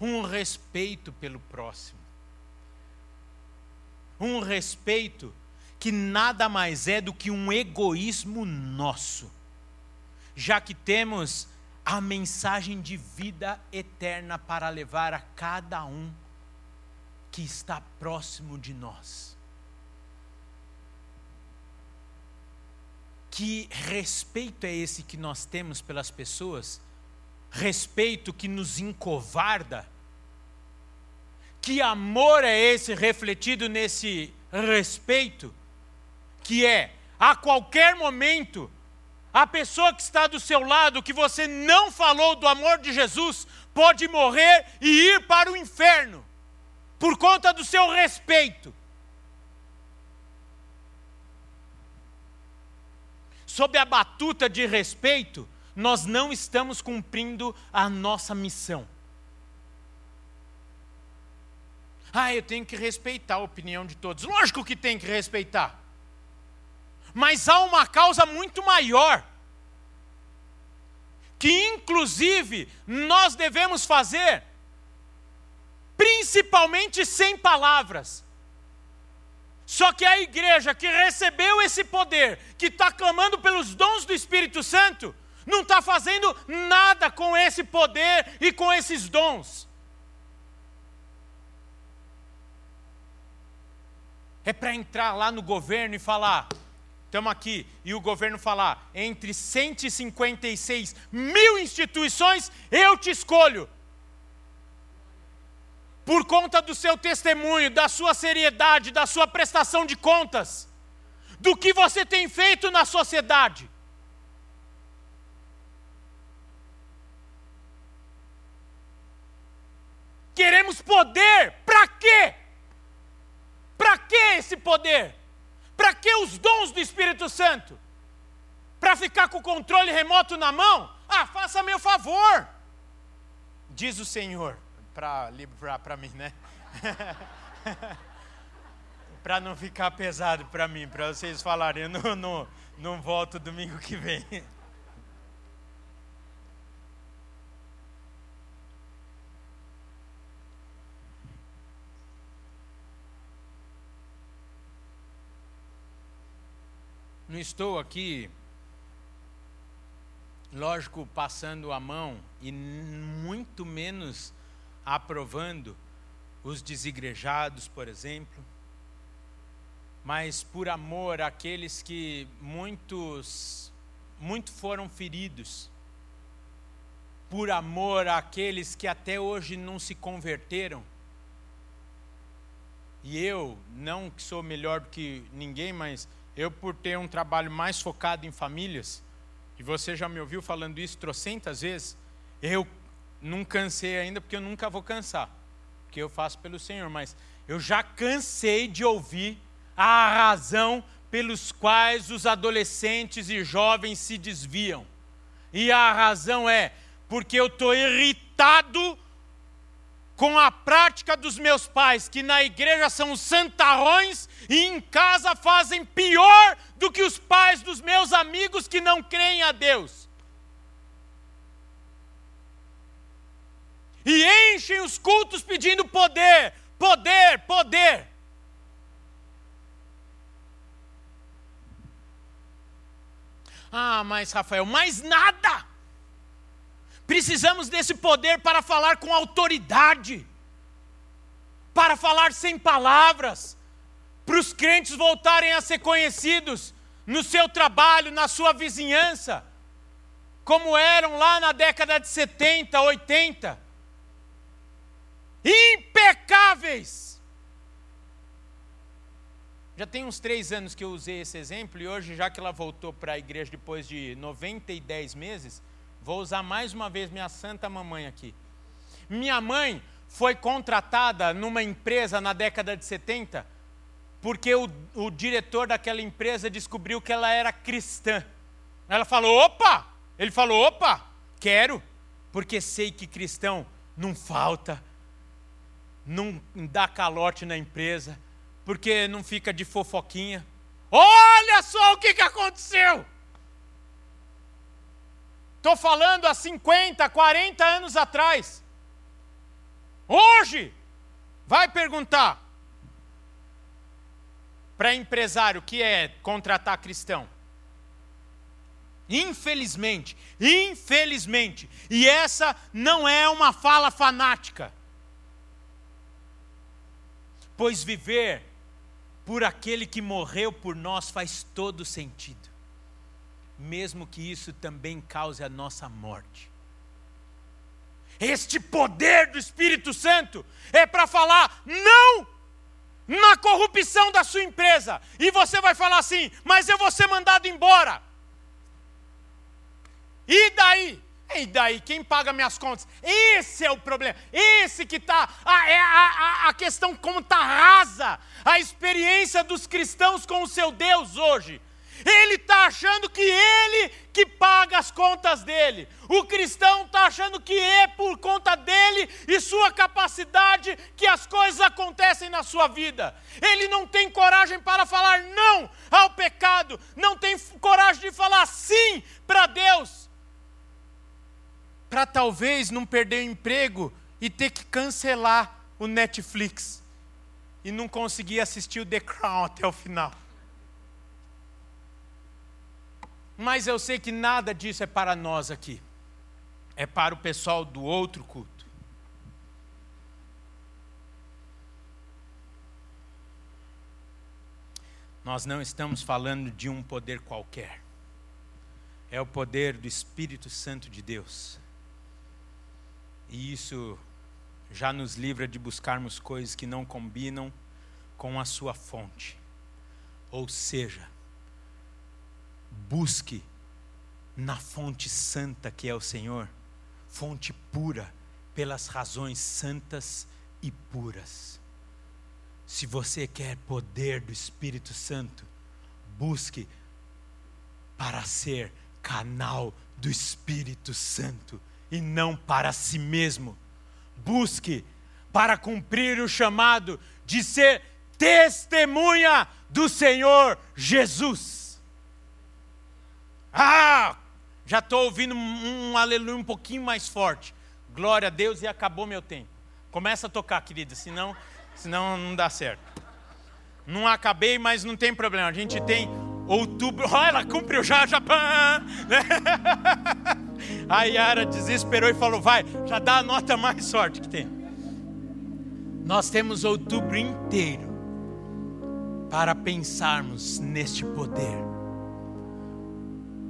um respeito pelo próximo. Um respeito que nada mais é do que um egoísmo nosso, já que temos a mensagem de vida eterna para levar a cada um que está próximo de nós. Que respeito é esse que nós temos pelas pessoas? Respeito que nos encovarda? Que amor é esse refletido nesse respeito? Que é, a qualquer momento, a pessoa que está do seu lado, que você não falou do amor de Jesus, pode morrer e ir para o inferno, por conta do seu respeito. Sob a batuta de respeito, nós não estamos cumprindo a nossa missão. Ah, eu tenho que respeitar a opinião de todos. Lógico que tem que respeitar. Mas há uma causa muito maior. Que inclusive nós devemos fazer, principalmente sem palavras. Só que a igreja que recebeu esse poder, que está clamando pelos dons do Espírito Santo, não está fazendo nada com esse poder e com esses dons. é para entrar lá no governo e falar: estamos aqui, e o governo falar: entre 156 mil instituições, eu te escolho. Por conta do seu testemunho, da sua seriedade, da sua prestação de contas, do que você tem feito na sociedade. Queremos poder, para quê? Para que esse poder? Para que os dons do Espírito Santo? Para ficar com o controle remoto na mão? Ah, faça meu favor, diz o Senhor, para mim, né? para não ficar pesado para mim, para vocês falarem, eu não, não, não volto domingo que vem. Não estou aqui, lógico, passando a mão e muito menos aprovando os desigrejados, por exemplo, mas por amor àqueles que muitos muito foram feridos, por amor àqueles que até hoje não se converteram. E eu, não que sou melhor do que ninguém, mas eu, por ter um trabalho mais focado em famílias, e você já me ouviu falando isso trocentas vezes, eu não cansei ainda, porque eu nunca vou cansar, porque eu faço pelo Senhor, mas eu já cansei de ouvir a razão pelos quais os adolescentes e jovens se desviam. E a razão é porque eu estou irritado com a prática dos meus pais, que na igreja são santarrões e em casa fazem pior do que os pais dos meus amigos que não creem a Deus. E enchem os cultos pedindo poder, poder, poder. Ah, mas Rafael, mais nada. Precisamos desse poder para falar com autoridade, para falar sem palavras, para os crentes voltarem a ser conhecidos, no seu trabalho, na sua vizinhança, como eram lá na década de 70, 80. Impecáveis. Já tem uns três anos que eu usei esse exemplo e hoje, já que ela voltou para a igreja depois de 90 e 10 meses, vou usar mais uma vez minha santa mamãe aqui. Minha mãe foi contratada numa empresa na década de 70 porque o, o diretor daquela empresa descobriu que ela era cristã. Ela falou: opa! Ele falou: opa, quero, porque sei que cristão não falta, não dá calote na empresa, porque não fica de fofoquinha. Olha só o que, que aconteceu! Estou falando há 50, 40 anos atrás. Hoje, vai perguntar, para empresário que é contratar cristão. Infelizmente, infelizmente, e essa não é uma fala fanática. Pois viver por aquele que morreu por nós faz todo sentido, mesmo que isso também cause a nossa morte. Este poder do Espírito Santo é para falar não na corrupção da sua empresa, e você vai falar assim: mas eu vou ser mandado embora. E daí? E daí? Quem paga minhas contas? Esse é o problema. Esse que está. A, é a, a, a questão como está rasa. A experiência dos cristãos com o seu Deus hoje. Ele está achando que ele que paga as contas dele. O cristão está achando que é por conta dele e sua capacidade que as coisas acontecem na sua vida. Ele não tem coragem para falar não ao pecado, não tem coragem de falar sim para Deus. Para talvez não perder o emprego e ter que cancelar o Netflix e não conseguir assistir o The Crown até o final. Mas eu sei que nada disso é para nós aqui. É para o pessoal do outro culto. Nós não estamos falando de um poder qualquer. É o poder do Espírito Santo de Deus. E isso já nos livra de buscarmos coisas que não combinam com a sua fonte. Ou seja, busque na fonte santa que é o Senhor, fonte pura, pelas razões santas e puras. Se você quer poder do Espírito Santo, busque para ser canal do Espírito Santo e não para si mesmo. Busque para cumprir o chamado de ser testemunha do Senhor Jesus. Ah! Já estou ouvindo um, um aleluia um pouquinho mais forte. Glória a Deus e acabou meu tempo. Começa a tocar, querida, senão, senão não dá certo. Não acabei, mas não tem problema. A gente tem outubro. Olha, ela cumpriu já, já. A Yara desesperou e falou: vai, já dá a nota mais sorte que tem. Nós temos outubro inteiro para pensarmos neste poder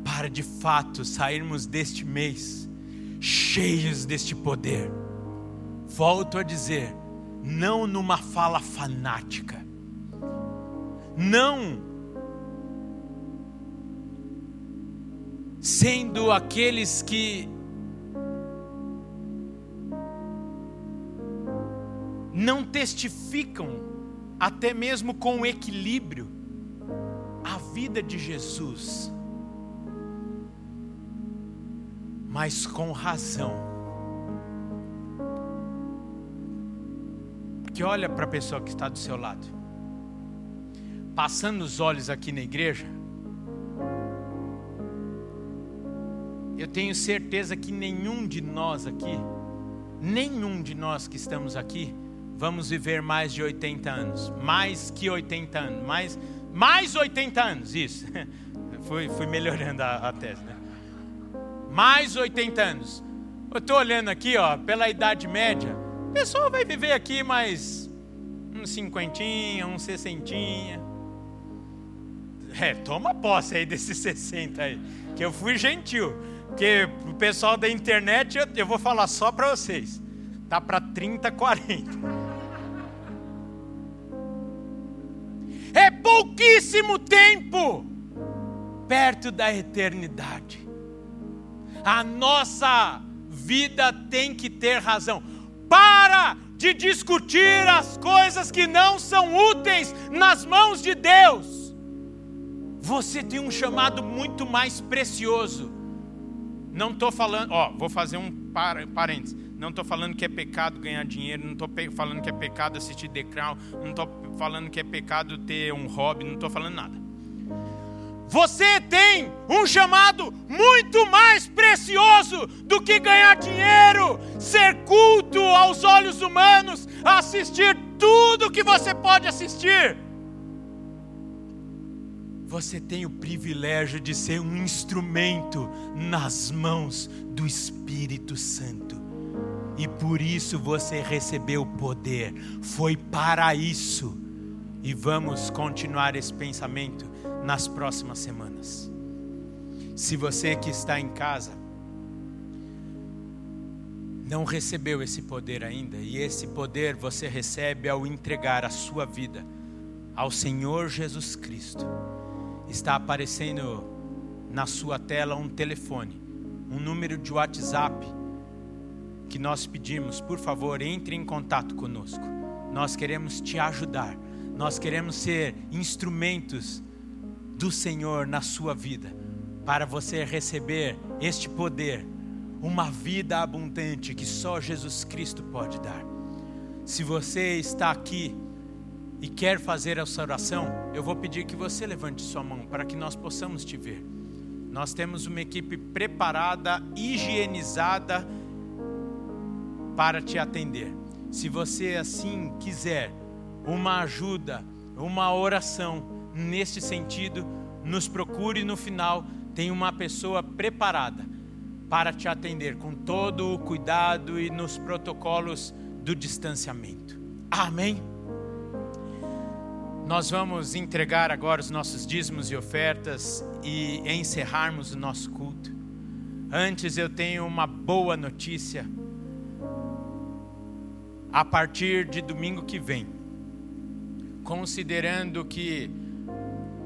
para de fato sairmos deste mês cheios deste poder. Volto a dizer, não numa fala fanática, não sendo aqueles que não testificam, até mesmo com equilíbrio, a vida de Jesus mas com razão. Porque olha para a pessoa que está do seu lado. Passando os olhos aqui na igreja, eu tenho certeza que nenhum de nós aqui, nenhum de nós que estamos aqui, vamos viver mais de 80 anos. Mais que 80 anos. Mais, mais 80 anos, isso. fui, fui melhorando a, a tese, né? mais 80 anos. Eu estou olhando aqui, ó, pela idade média, a pessoa vai viver aqui mais uns cinquentinha, uns sessentinha. É, toma posse aí desses 60 aí. Que eu fui gentil. Porque o pessoal da internet eu, eu vou falar só para vocês. Tá para 30, 40. É pouquíssimo tempo perto da eternidade. A nossa vida tem que ter razão. Para de discutir as coisas que não são úteis nas mãos de Deus. Você tem um chamado muito mais precioso. Não estou falando, ó, vou fazer um parênteses. Não estou falando que é pecado ganhar dinheiro, não estou falando que é pecado assistir The Crown, não estou falando que é pecado ter um hobby, não estou falando nada. Você tem um chamado muito mais precioso do que ganhar dinheiro, ser culto aos olhos humanos, assistir tudo que você pode assistir. Você tem o privilégio de ser um instrumento nas mãos do Espírito Santo. E por isso você recebeu poder. Foi para isso. E vamos continuar esse pensamento nas próximas semanas. Se você que está em casa não recebeu esse poder ainda, e esse poder você recebe ao entregar a sua vida ao Senhor Jesus Cristo, está aparecendo na sua tela um telefone, um número de WhatsApp que nós pedimos, por favor, entre em contato conosco. Nós queremos te ajudar, nós queremos ser instrumentos do Senhor na sua vida, para você receber este poder, uma vida abundante que só Jesus Cristo pode dar. Se você está aqui e quer fazer essa oração, eu vou pedir que você levante sua mão para que nós possamos te ver. Nós temos uma equipe preparada, higienizada para te atender. Se você assim quiser uma ajuda, uma oração, neste sentido, nos procure no final, tem uma pessoa preparada para te atender com todo o cuidado e nos protocolos do distanciamento. Amém? Nós vamos entregar agora os nossos dízimos e ofertas e encerrarmos o nosso culto. Antes eu tenho uma boa notícia. A partir de domingo que vem, considerando que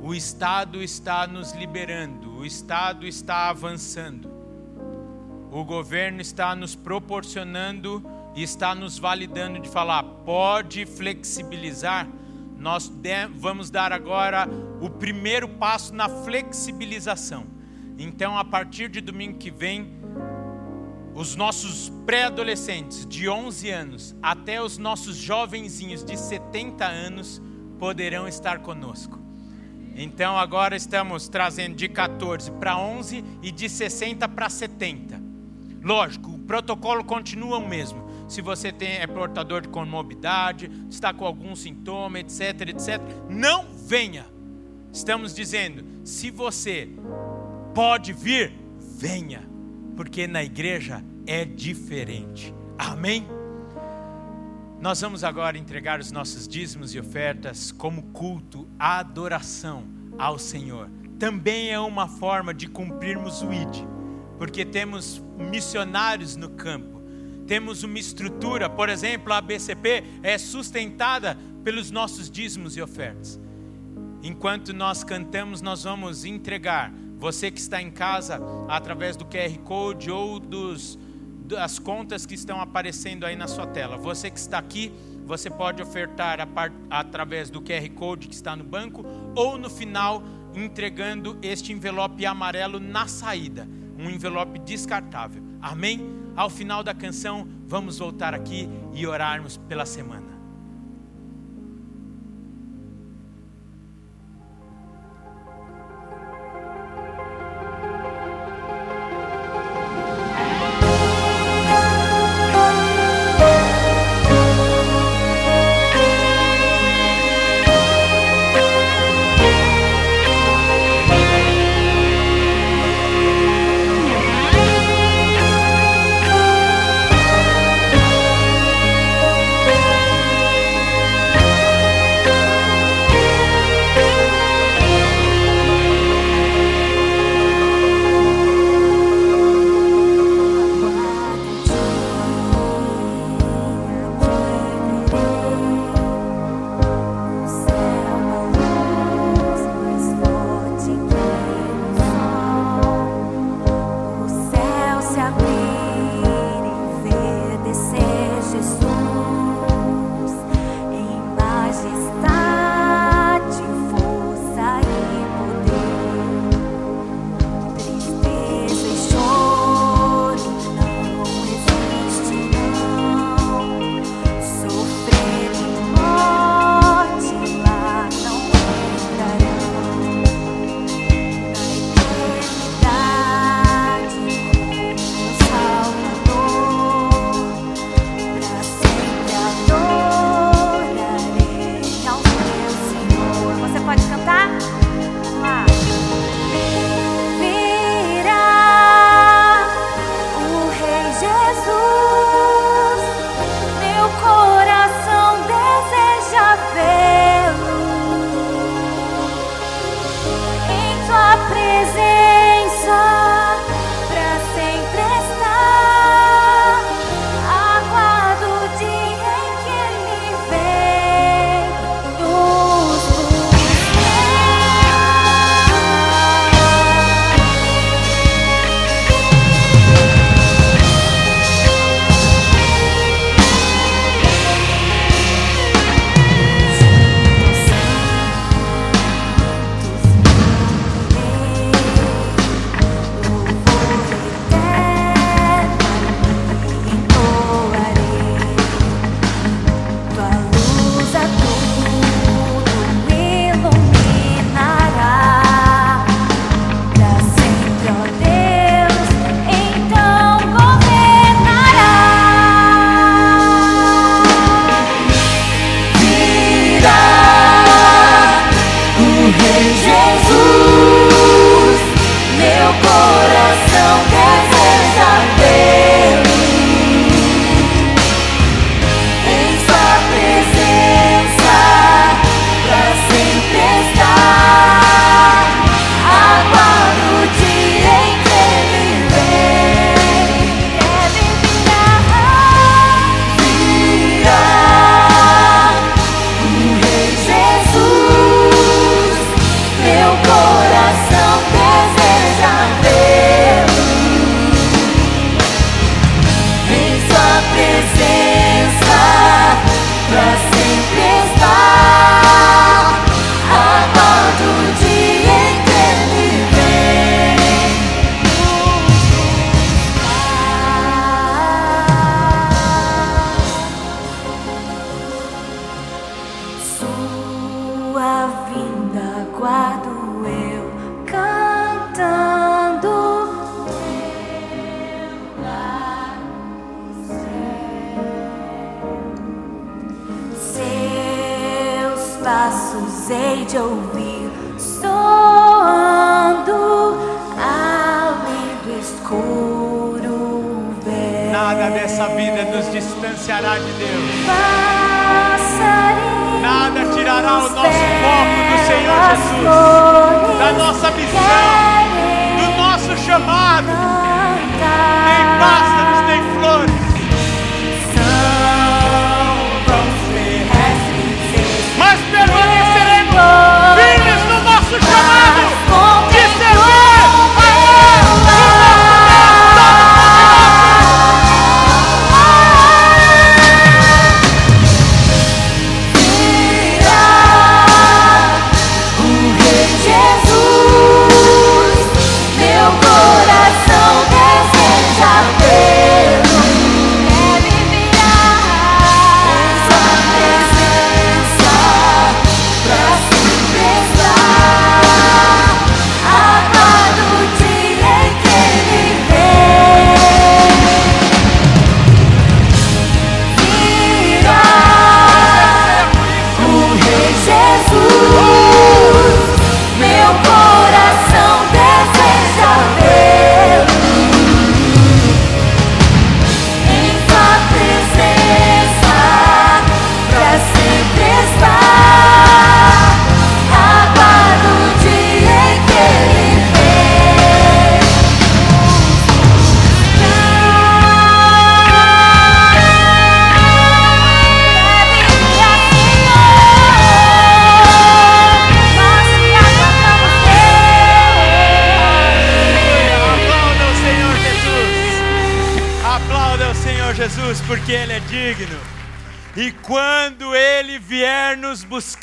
o Estado está nos liberando, o Estado está avançando, o governo está nos proporcionando e está nos validando de falar, pode flexibilizar. Nós vamos dar agora o primeiro passo na flexibilização. Então, a partir de domingo que vem, os nossos pré-adolescentes de 11 anos até os nossos jovenzinhos de 70 anos poderão estar conosco. Então agora estamos trazendo de 14 para 11 e de 60 para 70. Lógico, o protocolo continua o mesmo. Se você tem, é portador de comorbidade, está com algum sintoma, etc, etc, não venha. Estamos dizendo, se você pode vir, venha, porque na igreja é diferente. Amém? Nós vamos agora entregar os nossos dízimos e ofertas como culto, adoração ao Senhor. Também é uma forma de cumprirmos o ID, porque temos missionários no campo, temos uma estrutura, por exemplo, a BCP é sustentada pelos nossos dízimos e ofertas. Enquanto nós cantamos, nós vamos entregar. Você que está em casa, através do QR Code ou dos as contas que estão aparecendo aí na sua tela. Você que está aqui, você pode ofertar através do QR Code que está no banco ou no final entregando este envelope amarelo na saída, um envelope descartável. Amém? Ao final da canção, vamos voltar aqui e orarmos pela semana.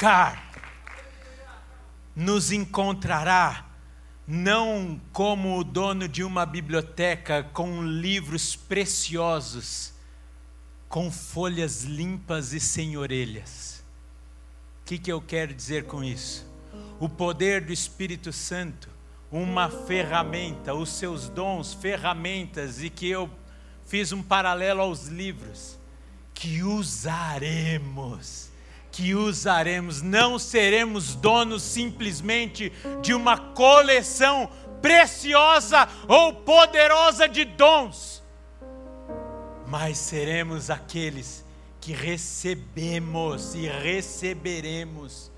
Buscar, nos encontrará não como o dono de uma biblioteca com livros preciosos, com folhas limpas e sem orelhas. O que, que eu quero dizer com isso? O poder do Espírito Santo, uma ferramenta, os seus dons, ferramentas, e que eu fiz um paralelo aos livros, que usaremos, que usaremos, não seremos donos simplesmente de uma coleção preciosa ou poderosa de dons, mas seremos aqueles que recebemos e receberemos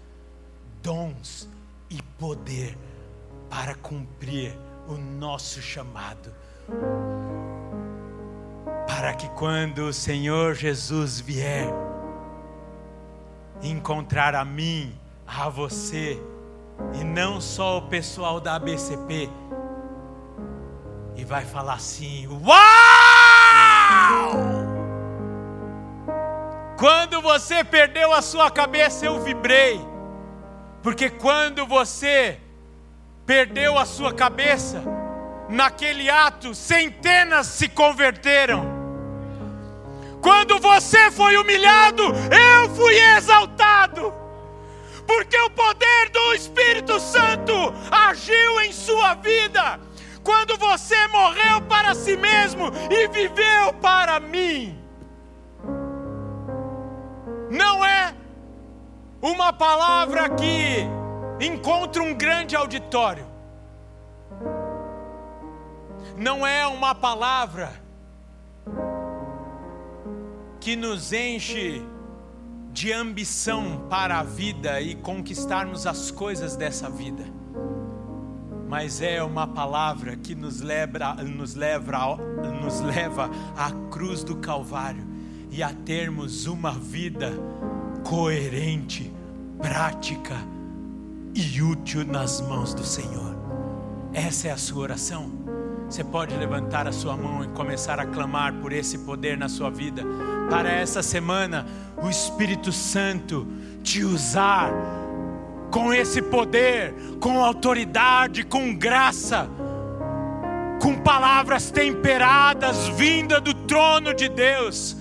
dons e poder para cumprir o nosso chamado. Para que quando o Senhor Jesus vier encontrar a mim, a você, e não só o pessoal da ABCP, e vai falar assim: Uau! Quando você perdeu a sua cabeça, eu vibrei. Porque quando você perdeu a sua cabeça, naquele ato, centenas se converteram. Quando você foi humilhado, eu fui exaltado. Porque o poder do Espírito Santo agiu em sua vida. Quando você morreu para si mesmo e viveu para mim. Não é uma palavra que encontra um grande auditório. Não é uma palavra que nos enche de ambição para a vida e conquistarmos as coisas dessa vida. Mas é uma palavra que nos leva, nos leva, nos leva à cruz do Calvário e a termos uma vida coerente, prática e útil nas mãos do Senhor. Essa é a sua oração. Você pode levantar a sua mão e começar a clamar por esse poder na sua vida. Para essa semana, o Espírito Santo te usar com esse poder, com autoridade, com graça, com palavras temperadas vinda do trono de Deus.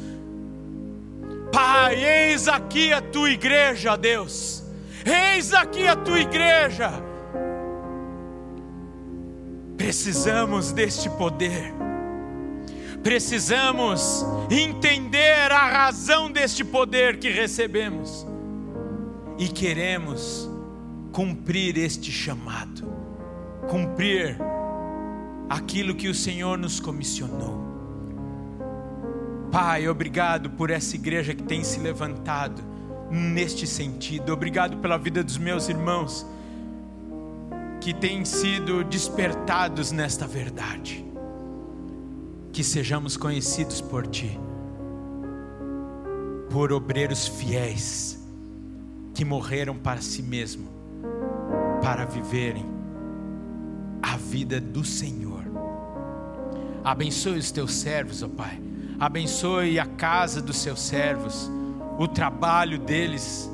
Pai, eis aqui a tua igreja, Deus. Eis aqui a tua igreja. Precisamos deste poder. Precisamos entender a razão deste poder que recebemos. e queremos cumprir este chamado, cumprir aquilo que o Senhor nos comissionou. Pai, obrigado por essa igreja que tem se levantado neste sentido. Obrigado pela vida dos meus irmãos que têm sido despertados nesta verdade. Que sejamos conhecidos por Ti, por obreiros fiéis que morreram para si mesmo, para viverem a vida do Senhor. Abençoe os teus servos, ó Pai. Abençoe a casa dos seus servos, o trabalho deles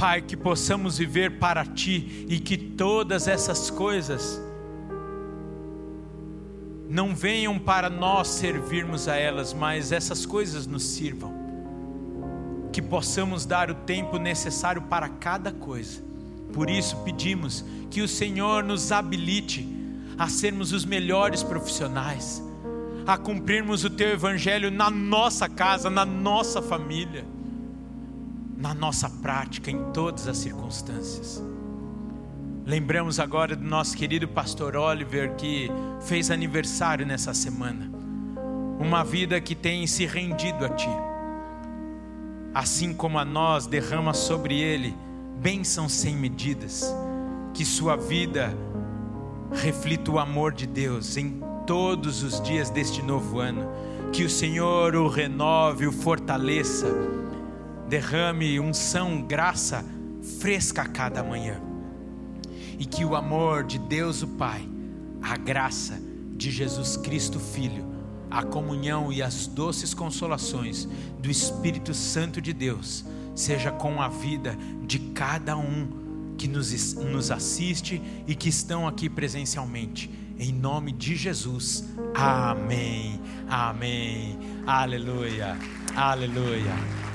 Pai, que possamos viver para Ti e que todas essas coisas não venham para nós servirmos a elas, mas essas coisas nos sirvam. Que possamos dar o tempo necessário para cada coisa. Por isso pedimos que o Senhor nos habilite a sermos os melhores profissionais, a cumprirmos o Teu Evangelho na nossa casa, na nossa família na nossa prática, em todas as circunstâncias. Lembramos agora do nosso querido pastor Oliver que fez aniversário nessa semana. Uma vida que tem se rendido a Ti. Assim como a nós, derrama sobre ele bênçãos sem medidas. Que sua vida reflita o amor de Deus em todos os dias deste novo ano. Que o Senhor o renove, o fortaleça derrame unção, graça fresca a cada manhã. E que o amor de Deus o Pai, a graça de Jesus Cristo Filho, a comunhão e as doces consolações do Espírito Santo de Deus, seja com a vida de cada um que nos, nos assiste e que estão aqui presencialmente. Em nome de Jesus. Amém. Amém. Aleluia. Aleluia.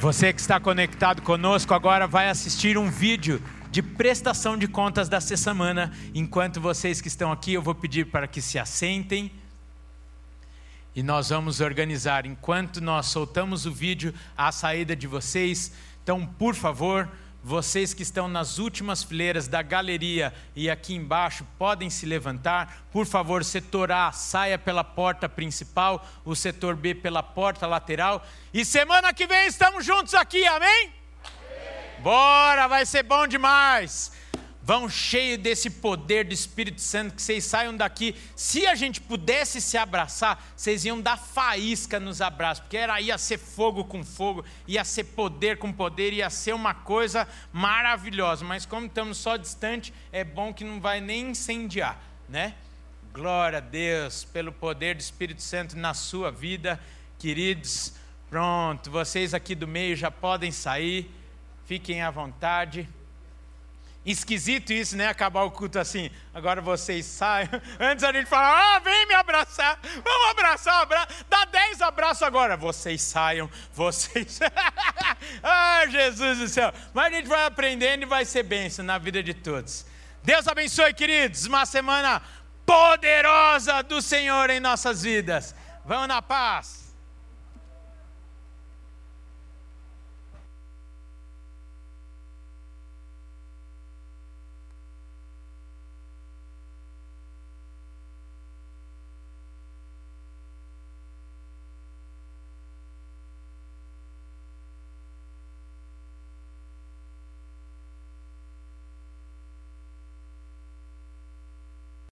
Você que está conectado conosco agora vai assistir um vídeo de prestação de contas dessa semana. Enquanto vocês que estão aqui, eu vou pedir para que se assentem. E nós vamos organizar, enquanto nós soltamos o vídeo, a saída de vocês. Então, por favor, vocês que estão nas últimas fileiras da galeria e aqui embaixo podem se levantar. Por favor, setor A saia pela porta principal, o setor B pela porta lateral. E semana que vem estamos juntos aqui, amém? amém. Bora, vai ser bom demais vão cheio desse poder do Espírito Santo, que vocês saiam daqui. Se a gente pudesse se abraçar, vocês iam dar faísca nos abraços, porque era, ia ser fogo com fogo, ia ser poder com poder, ia ser uma coisa maravilhosa. Mas como estamos só distante, é bom que não vai nem incendiar, né? Glória a Deus pelo poder do Espírito Santo na sua vida, queridos. Pronto, vocês aqui do meio já podem sair, fiquem à vontade. Esquisito isso, né? Acabar o culto assim. Agora vocês saiam. Antes a gente fala, ah, vem me abraçar. Vamos abraçar, abra... dá dez abraços agora. Vocês saiam, vocês. ah, Jesus do céu. Mas a gente vai aprendendo e vai ser bênção na vida de todos. Deus abençoe, queridos. Uma semana poderosa do Senhor em nossas vidas. Vamos na paz.